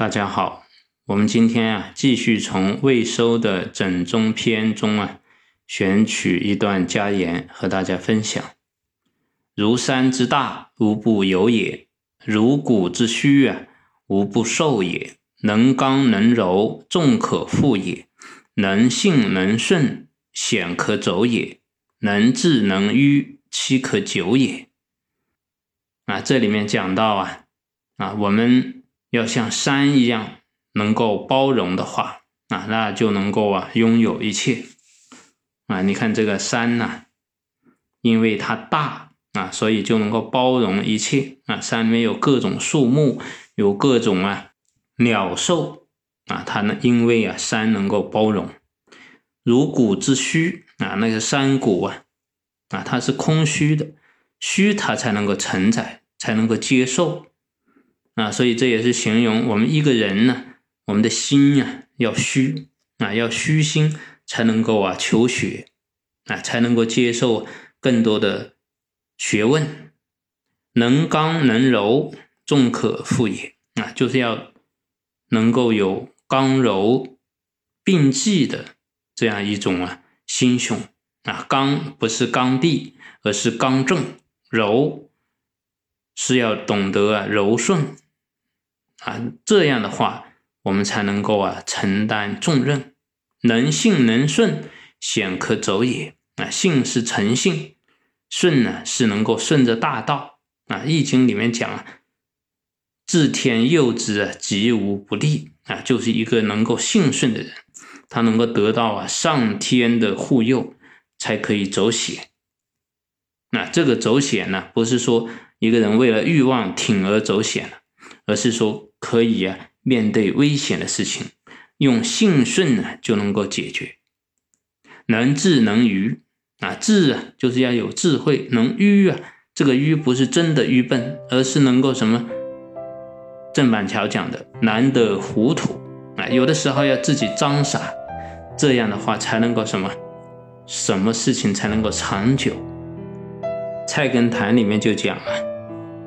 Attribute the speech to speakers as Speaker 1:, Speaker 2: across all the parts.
Speaker 1: 大家好，我们今天啊继续从未收的整中篇中啊选取一段佳言和大家分享。如山之大，无不有也；如谷之虚啊，无不受也。能刚能柔，众可复也；能信能顺，险可走也；能治能迂，期可久也。啊，这里面讲到啊啊我们。要像山一样能够包容的话啊，那就能够啊拥有一切啊。你看这个山呐，因为它大啊，所以就能够包容一切啊。山里面有各种树木，有各种啊鸟兽啊，它呢因为啊山能够包容。如谷之虚啊，那个山谷啊啊，它是空虚的，虚它才能够承载，才能够接受。啊，所以这也是形容我们一个人呢，我们的心啊要虚啊，要虚心才能够啊求学啊，才能够接受更多的学问，能刚能柔，众可复也啊，就是要能够有刚柔并济的这样一种啊心胸。啊，刚不是刚愎，而是刚正，柔是要懂得啊柔顺。啊，这样的话，我们才能够啊承担重任，能信能顺，险可走也。啊，信是诚信，顺呢是能够顺着大道。啊，《易经》里面讲啊，治天佑之啊，吉无不利。啊，就是一个能够信顺的人，他能够得到啊上天的护佑，才可以走险。那这个走险呢，不是说一个人为了欲望铤而走险，而是说。可以啊，面对危险的事情，用信顺呢就能够解决。能智能愚啊，智啊就是要有智慧，能愚啊，这个愚不是真的愚笨，而是能够什么？郑板桥讲的，难得糊涂啊，有的时候要自己装傻，这样的话才能够什么？什么事情才能够长久？菜根谭里面就讲啊，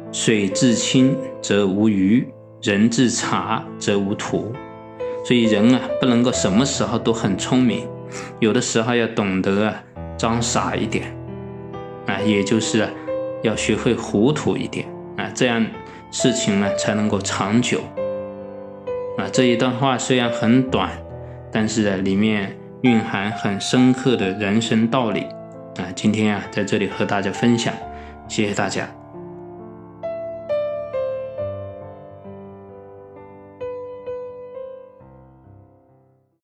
Speaker 1: 水至清则无鱼。人自察则无徒，所以人啊不能够什么时候都很聪明，有的时候要懂得啊装傻一点啊，也就是啊要学会糊涂一点啊，这样事情呢才能够长久啊。这一段话虽然很短，但是啊里面蕴含很深刻的人生道理啊。今天啊在这里和大家分享，谢谢大家。